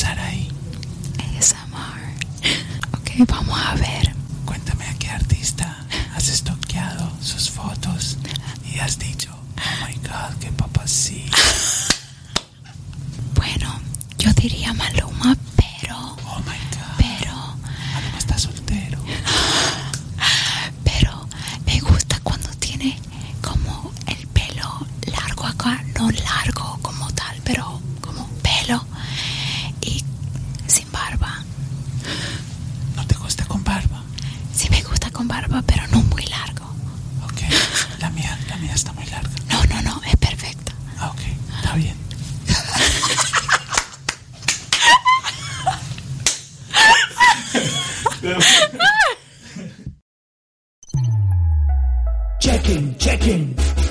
Saraí, Es amor. Ok, vamos a ver. cuéntame a qué artista has estoqueado sus fotos y has dicho, oh my god, qué papacito. Bueno, yo diría Maluma,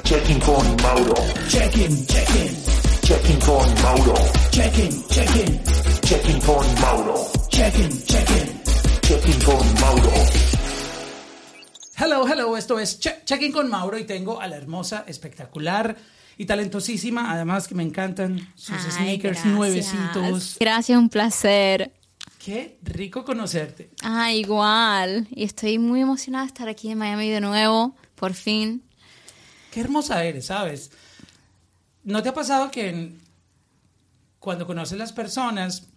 checking, con Mauro. checking, checking, Checking con Mauro. checking, checking, Checking con Mauro. checking, checking. Checking con Mauro. Hello, hello, esto es Che- Checking con Mauro y tengo a la hermosa, espectacular y talentosísima, además que me encantan sus Ay, sneakers gracias. nuevecitos. Gracias, un placer. Qué rico conocerte. Ah, igual. Y estoy muy emocionada de estar aquí en Miami de nuevo, por fin. Qué hermosa eres, ¿sabes? ¿No te ha pasado que en- cuando conoces las personas,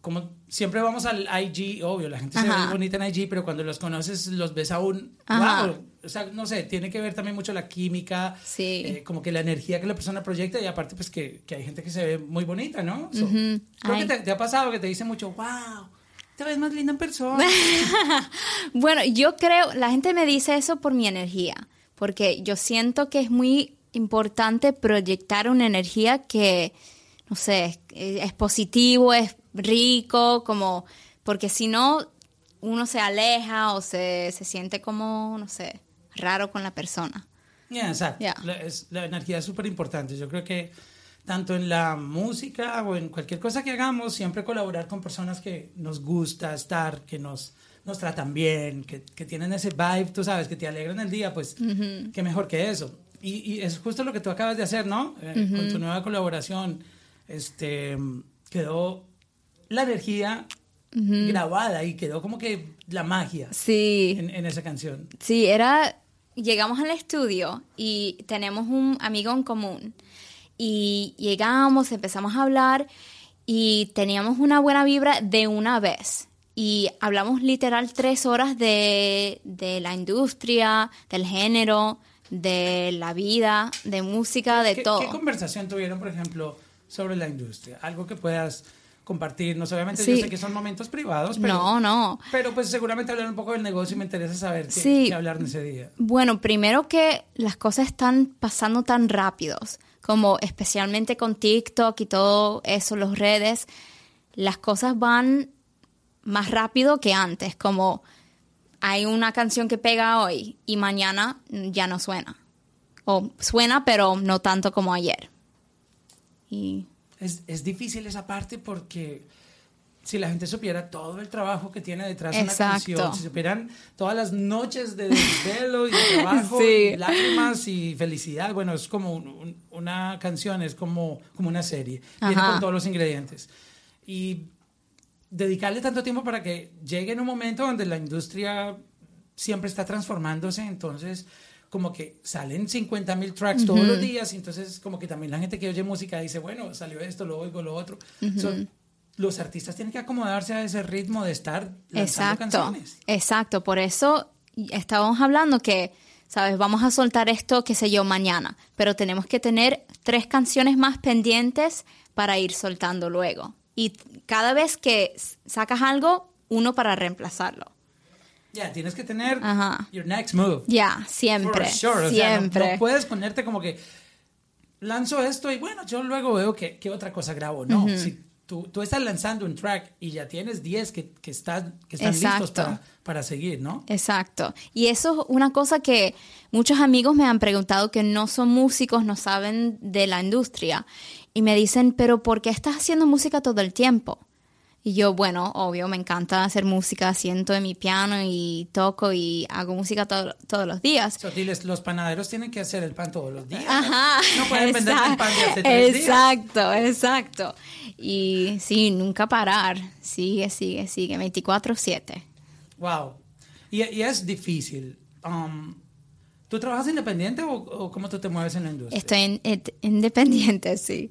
como siempre vamos al IG, obvio, la gente se ve bonita en IG, pero cuando los conoces los ves aún, Ajá. wow, o sea, no sé, tiene que ver también mucho la química, Sí. eh, como que la energía que la persona proyecta y aparte pues que, que hay gente que se ve muy bonita, ¿no? So. Creo que te, te ha pasado que te dice mucho, wow, te ves más linda en persona. Bueno, yo creo, la gente me dice eso por mi energía, porque yo siento que es muy importante proyectar una energía que, no sé, es, es positivo, es rico, como, porque si no, uno se aleja o se, se siente como, no sé, raro con la persona. Yeah, exacto. Yeah. La, es- la energía es súper importante. Yo creo que tanto en la música o en cualquier cosa que hagamos, siempre colaborar con personas que nos gusta estar, que nos, nos tratan bien, que, que tienen ese vibe, tú sabes, que te alegran el día, pues qué mejor que eso. Y, y es justo lo que tú acabas de hacer, ¿no? Eh, Con tu nueva colaboración, este, quedó la energía grabada y quedó como que la magia Sí. en, en esa canción. Sí, era. Llegamos al estudio y tenemos un amigo en común. Y llegamos, empezamos a hablar y teníamos una buena vibra de una vez. Y hablamos literal tres horas de, de la industria, del género, de la vida, de música, de ¿Qué, todo. ¿Qué conversación tuvieron, por ejemplo, sobre la industria? Algo que puedas compartirnos. Obviamente yo Sí. sé que son momentos privados, pero, no, no. pero pues seguramente hablar un poco del negocio y me interesa saber qué, Sí. qué hablar en ese día. Bueno, primero que las cosas están pasando tan rápidos, como especialmente con TikTok y todo eso, las redes, las cosas van más rápido que antes, como hay una canción que pega hoy y mañana ya no suena. O suena, pero no tanto como ayer. Y Es, es difícil esa parte porque si la gente supiera todo el trabajo que tiene detrás de una canción, si supieran todas las noches de desvelo y de trabajo, Sí. y lágrimas y felicidad, bueno, es como un- un- una canción, es como, como una serie, viene Ajá. con todos los ingredientes. Y dedicarle tanto tiempo para que llegue en un momento donde la industria siempre está transformándose, entonces como que salen 50 mil tracks todos los días, y entonces como que también la gente que oye música dice, bueno, salió esto, lo oigo, lo otro. So, los artistas tienen que acomodarse a ese ritmo de estar lanzando Exacto, canciones. exacto. Por eso estábamos hablando que, sabes, vamos a soltar esto, qué sé yo, mañana, pero tenemos que tener tres canciones más pendientes para ir soltando luego. Y cada vez que sacas algo, uno para reemplazarlo. Ya, tienes que tener Ajá. your next move. Ya, siempre, For sure. O sea, no- siempre. no, puedes ponerte como que lanzo esto y bueno, yo luego veo que, qué otra cosa grabo. No, si tú, tú estás lanzando un track y ya tienes 10 que, que, están, que están listos para, para seguir, ¿no? Exacto. Y eso es una cosa que muchos amigos me han preguntado que no son músicos, no saben de la industria. Y me dicen, pero ¿por qué estás haciendo música todo el tiempo? Y yo, bueno, obvio, me encanta hacer música, siento en mi piano y toco y hago música to- todos los días. So, diles, los panaderos tienen que hacer el pan todos los días. Ajá. No pueden vender exacto, el pan de hace tres días. Exacto, exacto. Y sí, nunca parar. Sigue, sigue, sigue. 24-7. Wow. Y, y es difícil. Um, ¿Tú trabajas independiente o, o cómo tú te mueves en la industria? Estoy et- independiente, sí.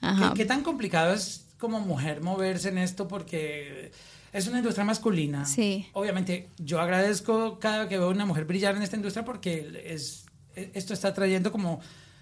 Ajá. ¿Qué, qué tan complicado es como mujer moverse en esto? Porque es una industria masculina. Sí. Obviamente, yo agradezco cada vez que veo una mujer brillar en esta industria porque es, esto está trayendo como,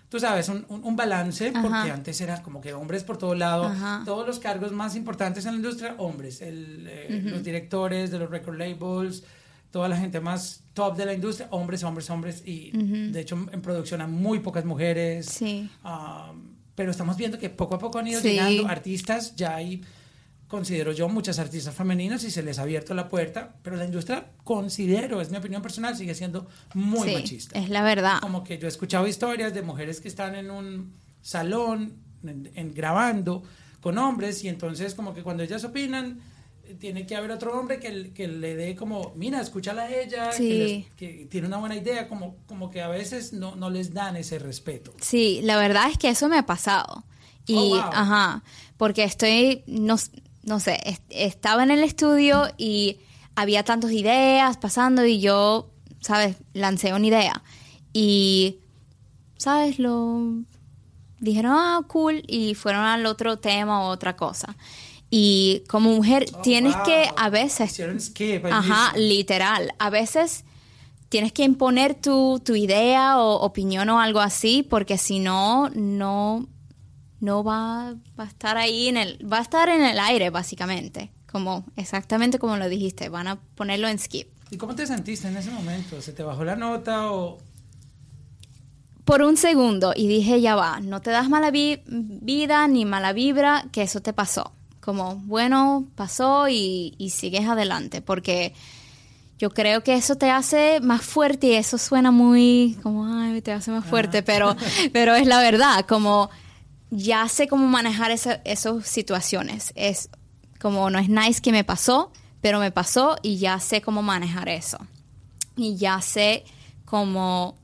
tú sabes, un, un- balance, Ajá. porque antes era como que hombres por todo lado, Ajá. todos los cargos más importantes en la industria, hombres, el, eh, los directores de los record labels, toda la gente más top de la industria, hombres, hombres, hombres, y de hecho en producción hay muy pocas mujeres. Sí. Um, pero estamos viendo que poco a poco han ido Sí. llegando artistas, ya hay, considero yo, muchas artistas femeninas y se les ha abierto la puerta, pero la industria, considero, es mi opinión personal, sigue siendo muy Sí, machista. es la verdad. Como que yo he escuchado historias de mujeres que están en un salón en- en- grabando con hombres y entonces como que cuando ellas opinan tiene que haber otro hombre que, que le dé como, mira, escúchala a ella, que, Sí. les- que tiene una buena idea, como, como que a veces no, no les dan ese respeto. Sí, la verdad es que eso me ha pasado. Y, Oh, wow. ajá, porque estoy, no, no sé, es- estaba en el estudio y había tantas ideas pasando y yo, ¿sabes? Lancé una idea. Y, ¿sabes? Lo dijeron, ah, cool, y fueron al otro tema o otra cosa. Y como mujer Oh, tienes wow. que a veces... Ahí Ajá, literal. A veces tienes que imponer tu, tu idea o opinión o algo así, porque si no, no, no va, va a estar ahí en el, va a estar en el aire, básicamente. Como, exactamente como lo dijiste, van a ponerlo en skip. ¿Y cómo te sentiste en ese momento? ¿Se te bajó la nota o...? Por un segundo y dije, ya va, no te das mala vi- vida ni mala vibra, que eso te pasó. Como, bueno, pasó y, y sigues adelante, porque yo creo que eso te hace más fuerte y eso suena muy como, ay, te hace más fuerte, pero, pero es la verdad, como ya sé cómo manejar esa- esas situaciones. Es como, no es nice que me pasó, pero me pasó y ya sé cómo manejar eso. Y ya sé cómo,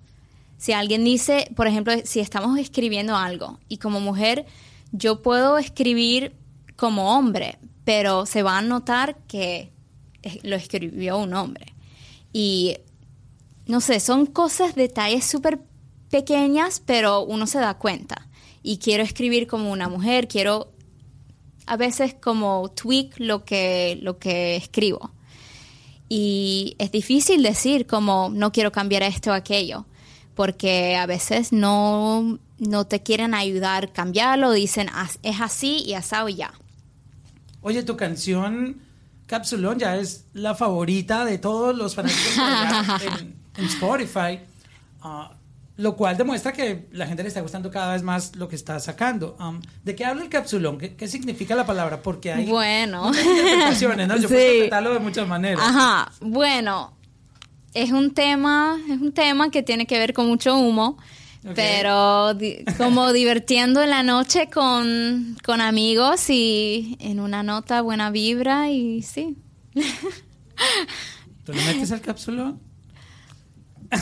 si alguien dice, por ejemplo, si estamos escribiendo algo y como mujer yo puedo escribir como hombre, pero se va a notar que es- lo escribió un hombre. Y no sé, son cosas, detalles súper pequeñas, pero uno se da cuenta. Y quiero escribir como una mujer, quiero a veces como tweak lo que, lo que escribo. Y es difícil decir como no quiero cambiar esto o aquello, porque a veces no, no te quieren ayudar a cambiarlo, dicen "As- es así y asado y ya. Oye, tu canción Capsulón ya es la favorita de todos los fanáticos en, en Spotify, ah, lo cual demuestra que la gente le está gustando cada vez más lo que está sacando. Um, ¿De qué habla el Capsulón? ¿Qué, qué significa la palabra? Porque hay Bueno. muchas interpretaciones, ¿no? Yo puedo interpretarlo de muchas maneras. Ajá, bueno, es un tema, es un tema que tiene que ver con mucho humo, Pero di- como divirtiendo en la noche con, con amigos y en una nota buena vibra y sí. ¿Tú le metes al Capsulón?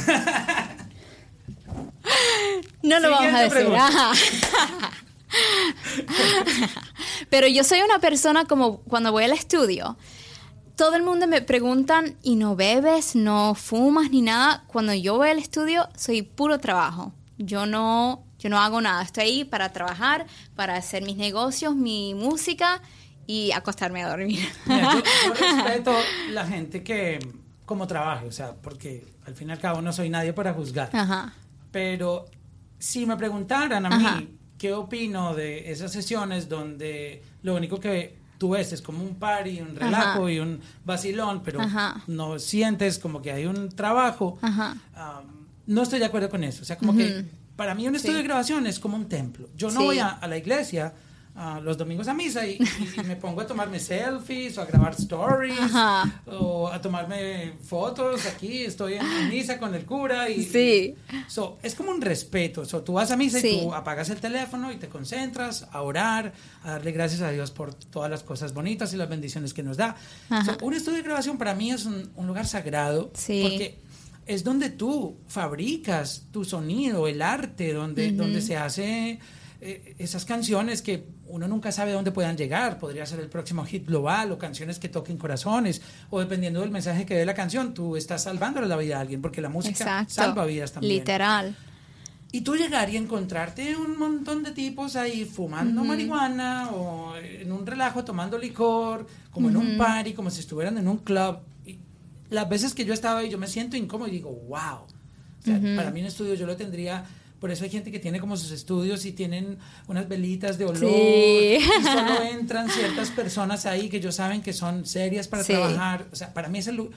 No lo vamos a decir. Pero yo soy una persona como cuando voy al estudio, todo el mundo me preguntan, ¿y no bebes, no fumas ni nada? Cuando yo voy al estudio, soy puro trabajo. Yo no, yo no hago nada. Estoy ahí para trabajar, para hacer mis negocios, mi música y acostarme a dormir. Mira, yo, yo respeto la gente que como trabaje, o sea, porque al fin y al cabo no soy nadie para juzgar. Ajá. Pero si me preguntaran a Ajá. mí qué opino de esas sesiones donde lo único que tú ves es como un party, un relajo Ajá. y un vacilón, pero Ajá. no sientes como que hay un trabajo, Ajá. um, no estoy de acuerdo con eso. O sea, como que para mí un estudio Sí. de grabación es como un templo. Yo no Sí. voy a, a la iglesia los domingos a misa y, y me pongo a tomarme selfies o a grabar stories Ajá. o a tomarme fotos aquí, estoy en, en misa con el cura y... Sí. So, es como un respeto. So, tú vas a misa Sí. y tú apagas el teléfono y te concentras a orar, a darle gracias a Dios por todas las cosas bonitas y las bendiciones que nos da. So, un estudio de grabación para mí es un, un lugar sagrado Sí. porque es donde tú fabricas tu sonido, el arte, donde, donde se hace eh, esas canciones que uno nunca sabe dónde puedan llegar. Podría ser el próximo hit global o canciones que toquen corazones o dependiendo del mensaje que dé la canción, tú estás salvándole la vida a alguien porque la música Exacto. salva vidas también. Literal. Y tú llegar y encontrarte un montón de tipos ahí fumando marihuana o en un relajo tomando licor, como en un party, como si estuvieran en un club. Las veces que yo estaba ahí, yo me siento incómodo y digo, wow. O sea, Para mí un estudio yo lo tendría... Por eso hay gente que tiene como sus estudios y tienen unas velitas de olor. Sí. Y solo entran ciertas personas ahí que ellos saben que son serias para Sí. trabajar. O sea, para mí es el,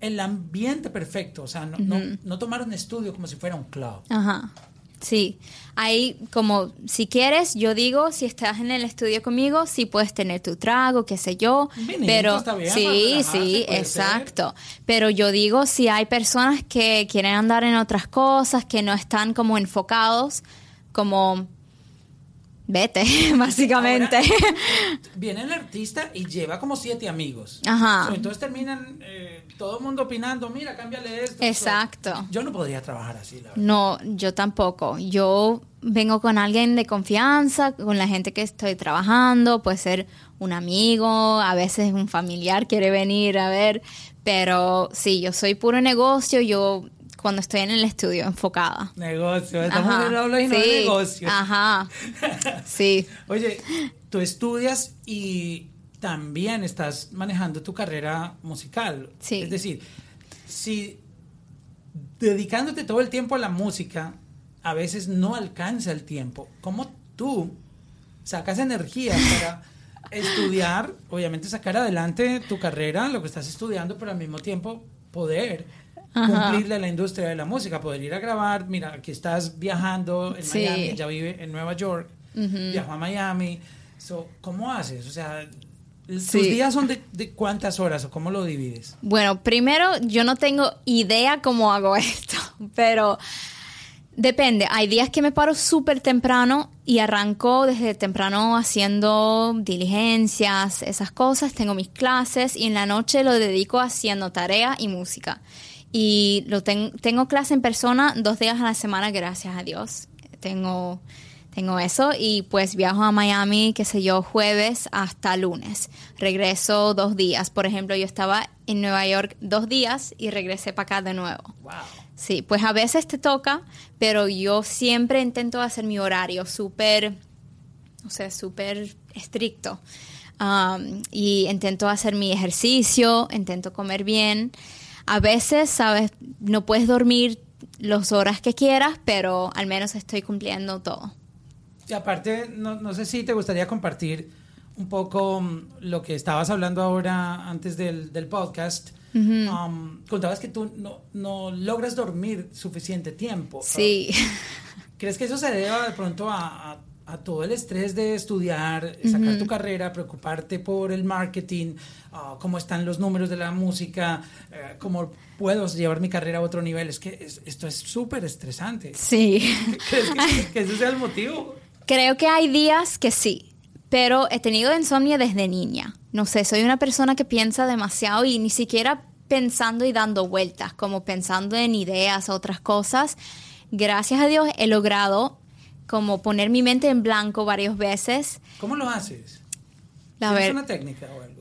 el ambiente perfecto. O sea, no, no, no tomar un estudio como si fuera un club. Ajá. Sí. Ahí, como, si quieres, yo digo, si estás en el estudio conmigo, sí puedes tener tu trago, qué sé yo. Pero está bien, para sí, sí, exacto. Pero yo digo, si hay personas que quieren andar en otras cosas, que no están como enfocados, como, vete, básicamente. Ahora, viene el artista y lleva como siete amigos. Ajá. So, entonces terminan eh, todo el mundo opinando, mira, cámbiale esto. So, Exacto. yo no podría trabajar así, la verdad. No, yo tampoco. Yo vengo con alguien de confianza, con la gente que estoy trabajando, puede ser un amigo, a veces un familiar quiere venir a ver, pero sí, yo soy puro negocio, yo cuando estoy en el estudio enfocada. Negocio, estamos Ajá, en habla y no de negocio. Ajá. Sí. Oye, tú estudias y también estás manejando tu carrera musical. Sí. Es decir, si dedicándote todo el tiempo a la música, a veces no alcanza el tiempo, ¿cómo tú sacas energía para estudiar, obviamente sacar adelante tu carrera, lo que estás estudiando, pero al mismo tiempo poder cumplirle a la industria de la música, poder ir a grabar, mira, aquí estás viajando en Sí. Miami, ella vive en Nueva York, viajó a Miami, so, ¿cómo haces? O sea, tus Sí. días son de, de cuántas horas o cómo lo divides? Bueno, primero, yo no tengo idea cómo hago esto, pero depende. Hay días que me paro súper temprano y arranco desde temprano haciendo diligencias, esas cosas. Tengo mis clases y en la noche lo dedico haciendo tarea y música. Y lo ten- tengo clase en persona dos días a la semana, gracias a Dios. Tengo tengo eso y pues viajo a Miami, qué sé yo, jueves hasta lunes. Regreso dos días. Por ejemplo, yo estaba en Nueva York dos días y regresé para acá de nuevo. Wow. Sí, pues a veces te toca, pero yo siempre intento hacer mi horario súper, o sea, súper estricto. Um, y intento hacer mi ejercicio, intento comer bien. A veces, sabes, no puedes dormir las horas que quieras, pero al menos estoy cumpliendo todo. Y aparte, no, no sé si te gustaría compartir un poco mm, lo que estabas hablando ahora antes del, del podcast. Um, contabas que tú no, no logras dormir suficiente tiempo. Sí. ¿Crees que eso se deba de pronto a, a- a todo el estrés de estudiar, sacar tu carrera, preocuparte por el marketing, ah, cómo están los números de la música, eh, cómo puedo llevar mi carrera a otro nivel? Es que es- esto es súper estresante. Sí. ¿Crees que, que ese sea el motivo? Creo que hay días que sí, pero he tenido insomnio desde niña. No sé, soy una persona que piensa demasiado y ni siquiera pensando y dando vueltas, como pensando en ideas, otras cosas. Gracias a Dios he logrado como poner mi mente en blanco varias veces. ¿Cómo lo haces? La ¿Tienes ver- una técnica o algo?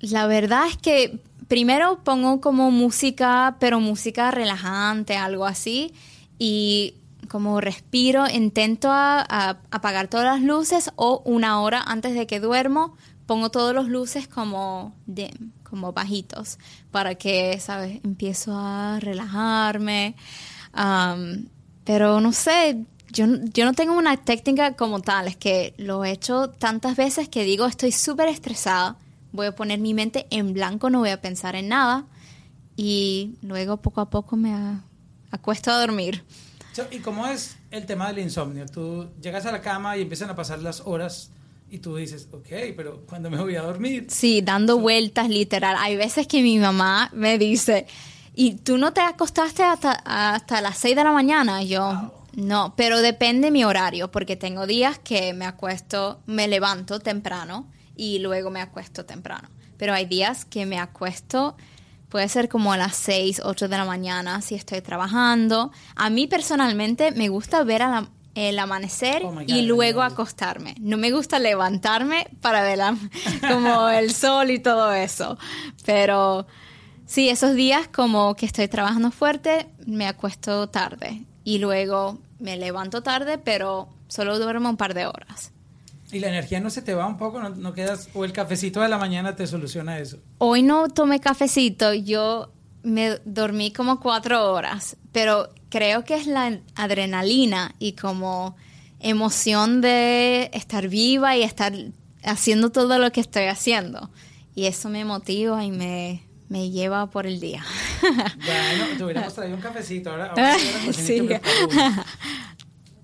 La verdad es que primero pongo como música, pero música relajante, algo así, y como respiro, intento a- a apagar todas las luces o una hora antes de que duermo pongo todas las luces como dim, como bajitos, para que, ¿sabes? Empiezo a relajarme. Am, pero no sé, yo, yo no tengo una técnica como tal, es que lo he hecho tantas veces que digo, estoy súper estresada, voy a poner mi mente en blanco, no voy a pensar en nada y luego poco a poco me a- acuesto a dormir. So, ¿Y cómo es el tema del insomnio? Tú llegas a la cama y empiezan a pasar las horas Y tú dices, ok, pero cuando me voy a dormir. Sí, dando vueltas literal. Hay veces que mi mamá me dice, ¿y tú no te acostaste hasta, hasta las 6 de la mañana? Yo, no, pero depende mi horario, porque tengo días que me acuesto, me levanto temprano y luego me acuesto temprano. Pero hay días que me acuesto, puede ser como a las 6, 8 de la mañana si estoy trabajando. A mí personalmente me gusta ver a la- el amanecer Oh God, y luego acostarme. No me gusta levantarme para ver la- como el sol y todo eso. Pero sí, esos días como que estoy trabajando fuerte, me acuesto tarde y luego me levanto tarde, pero solo duermo un par de horas. Y la energía no se te va un poco, no, no quedas. O el cafecito de la mañana te soluciona eso. Hoy no tomé cafecito, yo me dormí como cuatro horas, pero creo que es la adrenalina y como emoción de estar viva y estar haciendo todo lo que estoy haciendo. Y eso me motiva y me, me lleva por el día. Bueno, te hubiéramos traído un cafecito. Ahora, Sí.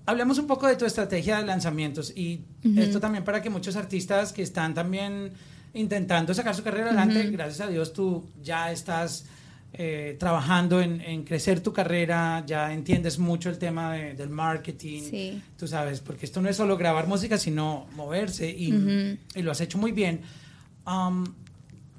Hablemos un poco de tu estrategia de lanzamientos y esto también para que muchos artistas que están también intentando sacar su carrera adelante, gracias a Dios tú ya estás eh, trabajando en, en crecer tu carrera, ya entiendes mucho el tema de- del marketing, Sí. tú sabes, porque esto no es solo grabar música, sino moverse y, y lo has hecho muy bien. Um,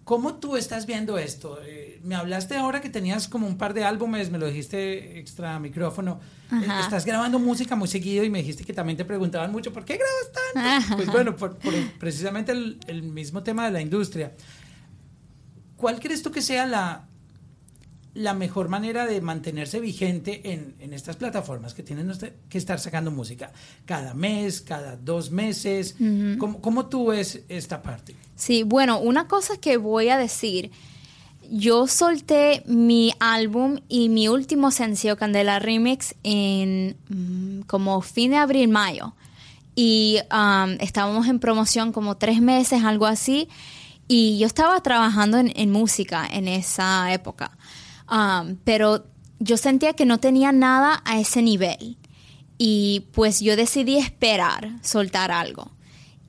¿Cómo tú estás viendo esto? Eh, me hablaste ahora que tenías como un par de álbumes, me lo dijiste extra micrófono. Eh, Ajá. estás grabando música muy seguido y me dijiste que también te preguntaban mucho, ¿por qué grabas tanto? Ajá. Pues bueno, por, precisamente el, el mismo tema de la industria. ¿Cuál crees tú que sea la, la mejor manera de mantenerse vigente en, en estas plataformas que tienen usted- que estar sacando música? ¿Cada mes, cada dos meses? ¿Cómo, ¿Cómo tú ves esta parte? Sí, bueno, una cosa que voy a decir, yo solté mi álbum y mi último sencillo Candela Remix en mm, como fin de abril, mayo. Y um, estábamos en promoción como tres meses, algo así. Y yo estaba trabajando en, en música en esa época. Um, pero yo sentía que no tenía nada a ese nivel. Y pues yo decidí esperar, soltar algo.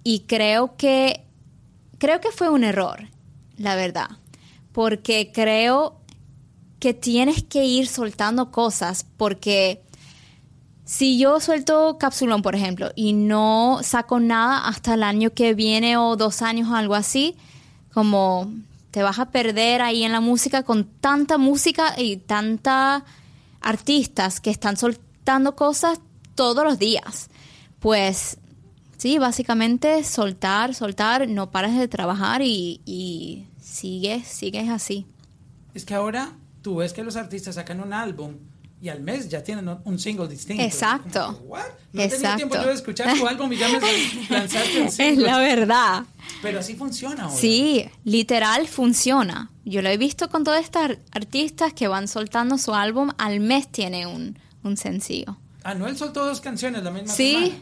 Y creo que creo que fue un error, la verdad, porque creo que tienes que ir soltando cosas porque si yo suelto Capsulón, por ejemplo, y no saco nada hasta el año que viene o dos años o algo así, como te vas a perder ahí en la música con tanta música y tanta artistas que están soltando cosas todos los días. Pues sí, básicamente soltar, soltar, no pares de trabajar y, y sigues, sigues así. Es que ahora tú ves que los artistas sacan un álbum y al mes ya tienen un- single distinto. Exacto. Como. No Exacto. tiempo yo de escuchar tu álbum y ya me lanzaste un Es single. la verdad. Pero así funciona ahora. Sí, literal funciona. Yo lo he visto con todas estas ar- artistas que van soltando su álbum, al mes tiene un, un sencillo. Anuel soltó dos canciones la misma Sí, semana.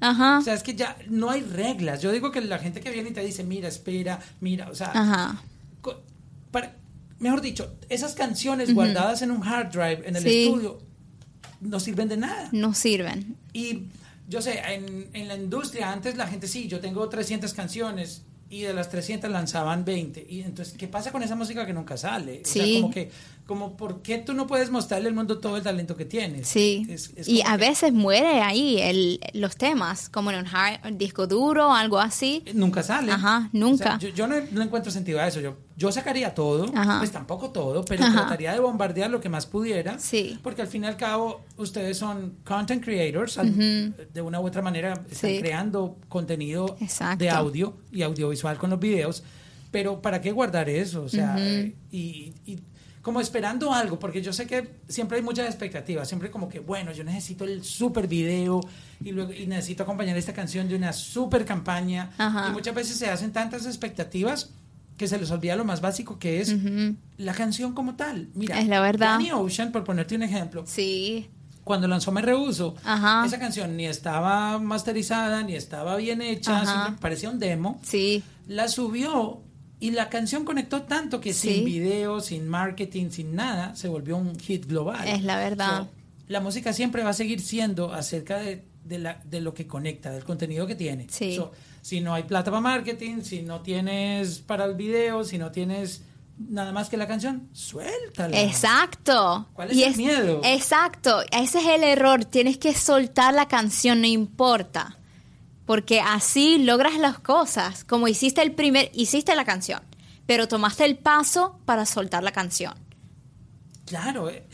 ajá, O sea, es que ya no hay reglas. Yo digo que la gente que viene y te dice, mira, espera, mira, o sea, ajá. para- mejor dicho, esas canciones guardadas en un hard drive en el Sí. estudio no sirven de nada. No sirven. Y yo sé, en, en la industria antes la gente sí, yo tengo 300 canciones y de las 300 lanzaban 20. Y entonces, ¿qué pasa con esa música que nunca sale? O sea, como que, como, ¿por qué tú no puedes mostrarle al mundo todo el talento que tienes? Sí. Es- es y a que veces muere ahí el, los temas, como en un hard- un disco duro algo así. Nunca sale. Ajá, nunca. O sea, yo yo no, no encuentro sentido a eso. Yo, yo sacaría todo, Ajá. pues tampoco todo, pero Ajá. trataría de bombardear lo que más pudiera. Sí. Porque al fin y al cabo, ustedes son content creators, al- de una u otra manera están Sí. creando contenido Exacto. de audio y audiovisual con los videos. Pero ¿para qué guardar eso? O sea, eh, y, y como esperando algo, porque yo sé que siempre hay muchas expectativas, siempre como que, bueno, yo necesito el super video y luego y necesito acompañar esta canción de una super campaña. Ajá. Y muchas veces se hacen tantas expectativas que se les olvida lo más básico que es la canción como tal. Mira, Es la verdad. Danny Ocean, por ponerte un ejemplo, Sí, cuando lanzó Me Rehuso, Ajá. esa canción ni estaba masterizada, ni estaba bien hecha, parecía un demo. sí, La subió y la canción conectó tanto que Sí. sin video, sin marketing, sin nada, se volvió un hit global. Es la verdad. So, la música siempre va a seguir siendo acerca de, de, la, de lo que conecta, del contenido que tiene. Sí. So, si no hay plata para marketing, si no tienes para el video, si no tienes nada más que la canción, suéltala. Exacto. ¿Cuál es Y el miedo? Exacto. Ese es el error. Tienes que soltar la canción, no importa. Porque así logras las cosas. Como hiciste el primer, hiciste la canción, pero tomaste el paso para soltar la canción. Claro, eh,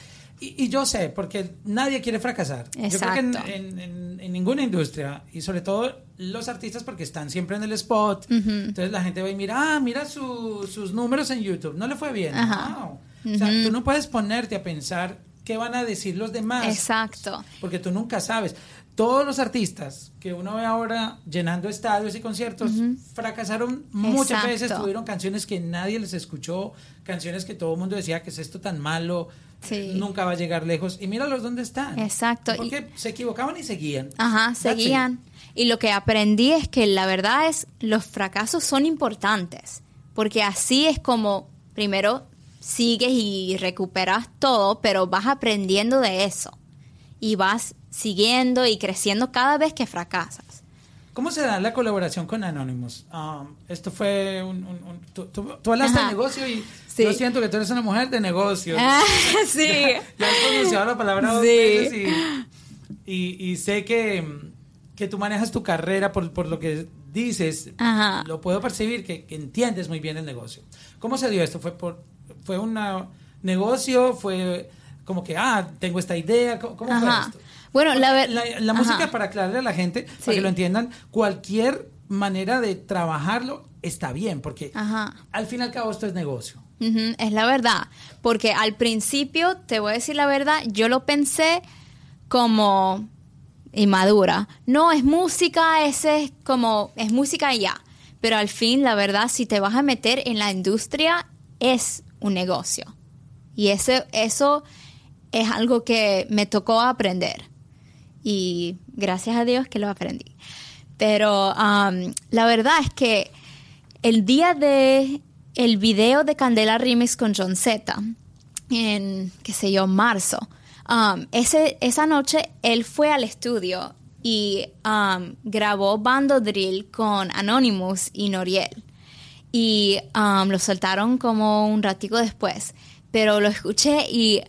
y, y yo sé, porque nadie quiere fracasar. Yo creo que en, Exacto. en- en- en ninguna industria, y sobre todo los artistas, porque están siempre en el spot, entonces la gente va y mira, ah, mira su- sus números en YouTube, no le fue bien. Ajá. No. O sea, tú no puedes ponerte a pensar qué van a decir los demás. Exacto. Porque tú nunca sabes. Todos los artistas que uno ve ahora llenando estadios y conciertos fracasaron muchas Exacto. veces, tuvieron canciones que nadie les escuchó, canciones que todo el mundo decía que es esto tan malo, Sí. nunca va a llegar lejos. Y míralos dónde están. Exacto. Y- Porque se equivocaban y seguían. Ajá, seguían. Y lo que aprendí es que la verdad es los fracasos son importantes, porque así es como primero sigues y recuperas todo, pero vas aprendiendo de eso y vas siguiendo y creciendo cada vez que fracasas. ¿Cómo se da la colaboración con Anonymous? Um, esto fue un... un- un- tú, tú- tú hablaste Ajá. de negocio y Sí. yo siento que tú eres una mujer de negocios. Ah, sí. Ya has pronunciado la palabra dos Sí. veces y, y- y sé que, que tú manejas tu carrera por, por lo que dices. Ajá. Lo puedo percibir, que, que entiendes muy bien el negocio. ¿Cómo se dio esto? ¿Fue por fue un negocio? ¿Fue como que, ah, tengo esta idea? ¿Cómo, cómo fue esto? Bueno, la La, la música, para aclararle a la gente, Sí. para que lo entiendan, cualquier manera de trabajarlo está bien, porque Ajá. al fin y al cabo esto es negocio. Ujú, es la verdad, porque al principio, te voy a decir la verdad, yo lo pensé como inmadura. No, es música, ese es como, es música y ya. Pero al fin, la verdad, si te vas a meter en la industria, es un negocio. Y ese, eso es algo que me tocó aprender. Y gracias a Dios que lo aprendí. Pero um, la verdad es que el día de el video de Candela Remix con John Z, en, qué sé yo, marzo, um, esa noche él fue al estudio y um, grabó Bando Drill con Anonymous y Noriel. Y lo soltaron como un ratico después. Pero lo escuché y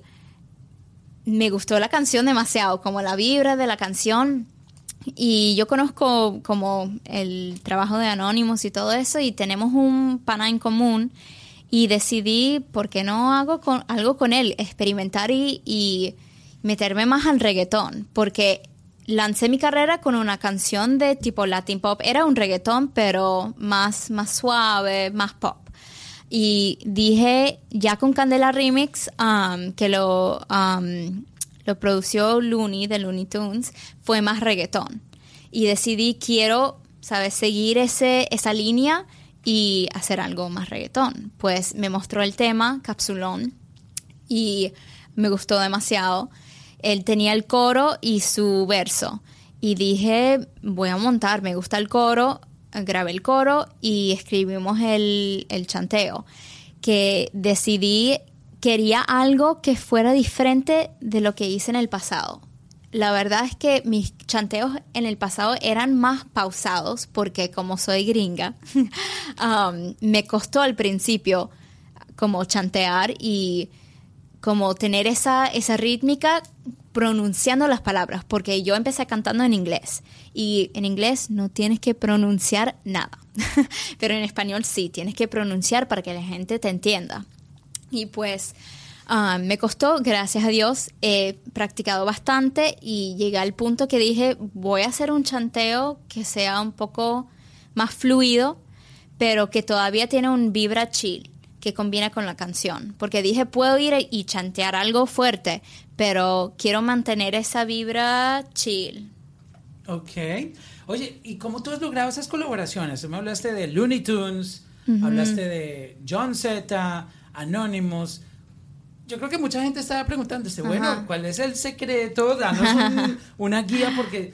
me gustó la canción demasiado, como la vibra de la canción. Y yo conozco como el trabajo de Anonymous y todo eso y tenemos un pana en común y decidí, ¿por qué no hago con, algo con él? Experimentar y, meterme más al reggaetón, porque lancé mi carrera con una canción de tipo Latin Pop, era un reggaetón pero más, más suave, más pop. Y dije, ya con Candela Remix, um, que lo, um, lo produció Looney de Looney Tunes, fue más reggaetón. Y decidí, quiero, ¿sabes?, seguir ese, esa línea y hacer algo más reggaetón. Pues me mostró el tema, Capsulón, y me gustó demasiado. Él tenía el coro y su verso. Y dije, voy a montar, me gusta el coro, grabé el coro y escribimos el, el chanteo. Que decidí, quería algo que fuera diferente de lo que hice en el pasado. La verdad es que mis chanteos en el pasado eran más pausados porque como soy gringa, um, me costó al principio como chantear y como tener esa, esa rítmica pronunciando las palabras, porque yo empecé cantando en inglés y en inglés no tienes que pronunciar nada, pero en español sí, tienes que pronunciar para que la gente te entienda. Y pues ah, me costó, gracias a Dios, he practicado bastante y llegué al punto que dije, voy a hacer un chanteo que sea un poco más fluido, pero que todavía tiene un vibra chill que combina con la canción. Porque dije, puedo ir y chantear algo fuerte, pero quiero mantener esa vibra chill. Ok. Oye, ¿y cómo tú has logrado esas colaboraciones? Tú me hablaste de Looney Tunes, hablaste de John Z, Anonymous. Yo creo que mucha gente estaba preguntándose, bueno. ¿cuál es el secreto? Danos un- una guía porque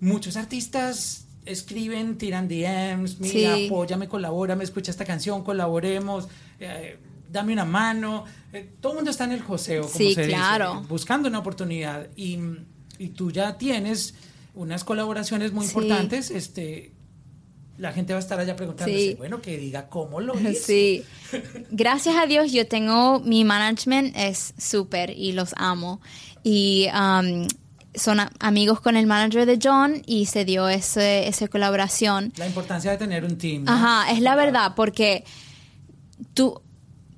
muchos artistas escriben, tiran DMs, mira, Sí. apóyame, colabórame, escucha esta canción, colaboremos, eh, dame una mano. Eh, todo el mundo está en el joseo, como Sí, se dice, claro. buscando una oportunidad y, y tú ya tienes unas colaboraciones muy Sí. importantes, este, la gente va a estar allá preguntándose, Sí. bueno, que diga cómo lo hizo. Sí. Gracias a Dios yo tengo, mi management es súper y los amo. Y um, son amigos con el manager de John y se dio ese, esa colaboración. La importancia de tener un team. ¿no? Ajá, es la verdad, porque tú,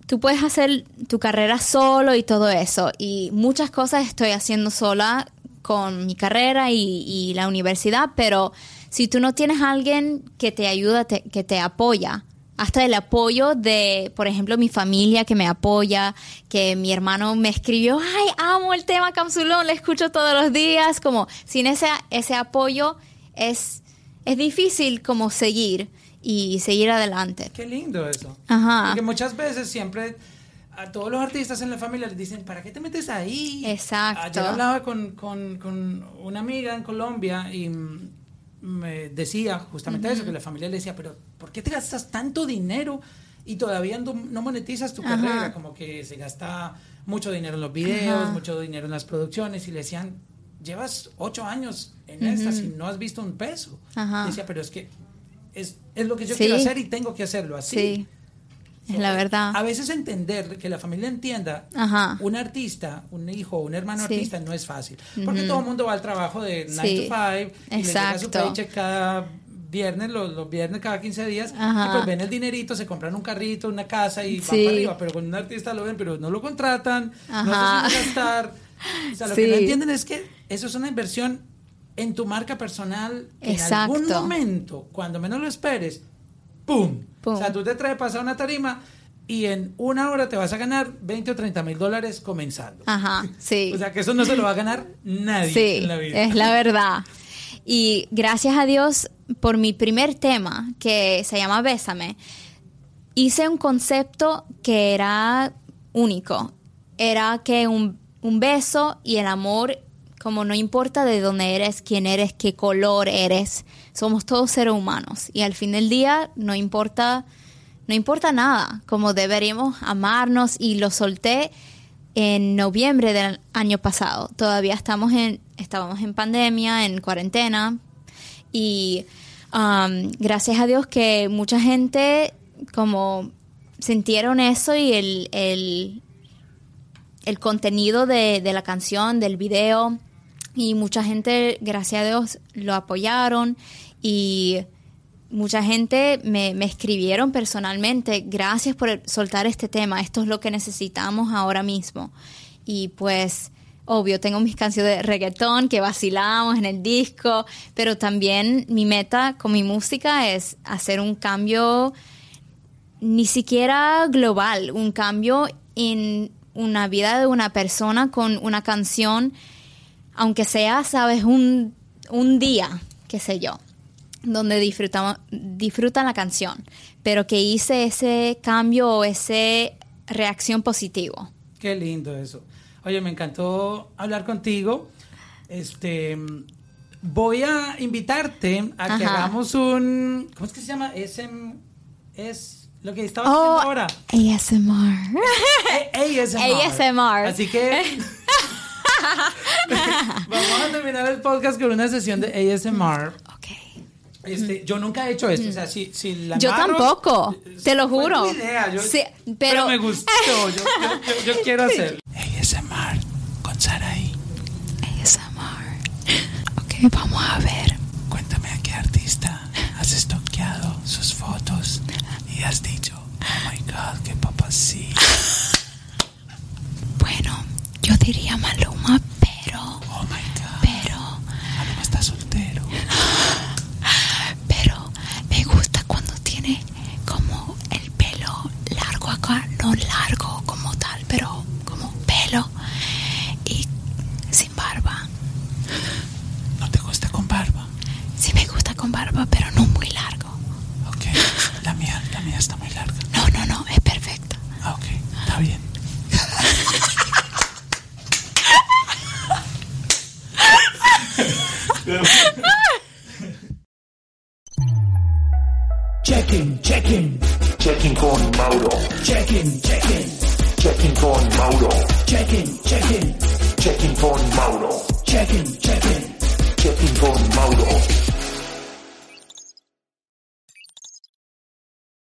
tú puedes hacer tu carrera solo y todo eso. Y muchas cosas estoy haciendo sola con mi carrera y, y la universidad, pero si tú no tienes a alguien que te ayuda, te- que te apoya, hasta el apoyo de, por ejemplo, mi familia que me apoya, que mi hermano me escribió, ay, amo el tema Capsulón, lo escucho todos los días, como sin ese, ese apoyo es, es difícil como seguir y seguir adelante. Qué lindo eso. Ajá. Porque muchas veces siempre a todos los artistas en la familia les dicen, ¿para qué te metes ahí? Exacto. Ayer hablaba con, con- con una amiga en Colombia y me decía justamente eso, que la familia le decía, pero ¿por qué te gastas tanto dinero y todavía no, no monetizas tu Ajá. carrera? Como que se gasta mucho dinero en los videos, Ajá. mucho dinero en las producciones y le decían, llevas ocho años en estas y no has visto un peso. Ajá. Decía, pero es que es, es lo que yo Sí. quiero hacer y tengo que hacerlo así. Sí, es la verdad. A veces entender que la familia entienda Ajá. un artista, un hijo, un hermano Sí. artista no es fácil. Porque todo el mundo va al trabajo de 9 Sí. to 5 y le llega su paycheck cada viernes, los, los viernes cada 15 días. Y pues ven el dinerito, se compran un carrito, una casa y van Sí. para arriba. Pero con un artista lo ven, pero no lo contratan, no Ajá. sé si gastar. O sea, lo que no entienden es que eso es una inversión en tu marca personal. En algún momento, cuando menos lo esperes, ¡pum! Pum. O sea, tú te traes pasar una tarima y en una hora te vas a ganar 20 o 30 mil dólares comenzando. Ajá, sí. O sea, que eso no se lo va a ganar nadie sí, en la vida. es la verdad. Y gracias a Dios por mi primer tema, que se llama Bésame, hice un concepto que era único. Era que un, un beso y el amor, como no importa de dónde eres, quién eres, qué color eres, somos todos seres humanos. Y al fin del día no importa, no importa nada, como deberíamos amarnos y lo solté en noviembre del año pasado. Todavía estamos en, estábamos en pandemia, en cuarentena. Y um, gracias a Dios que mucha gente como sintieron eso y el, el, el contenido de, de la canción, del video. Y mucha gente, gracias a Dios, lo apoyaron. Y mucha gente me, me escribieron personalmente, gracias por soltar este tema, esto es lo que necesitamos ahora mismo. Y pues, obvio, tengo mis canciones de reggaetón que vacilamos en el disco, pero también mi meta con mi música es hacer un cambio ni siquiera global, un cambio en una vida de una persona con una canción, aunque sea, sabes, un, un día, qué sé yo donde disfrutamos, disfrutan la canción, pero que hice ese cambio o ese reacción positivo. Qué lindo eso. Oye, me encantó hablar contigo. Este, voy a invitarte a que hagamos un, ¿cómo es que se llama? SM, es lo que estaba Oh, haciendo ahora. ASMR. A- ASMR. ASMR. Así que vamos a terminar el podcast con una sesión de ASMR. ok. Este, yo nunca he hecho esto, o sea, si, si la Yo tampoco, te lo juro. idea, yo- Sí, pero, pero- me gustó, yo, yo- yo- yo quiero hacerlo. ASMR con Saraí. ASMR. Ok, vamos a ver. Cuéntame a qué artista has estoqueado sus fotos y has dicho, oh my god, qué papacito, Bueno, yo diría Maluma,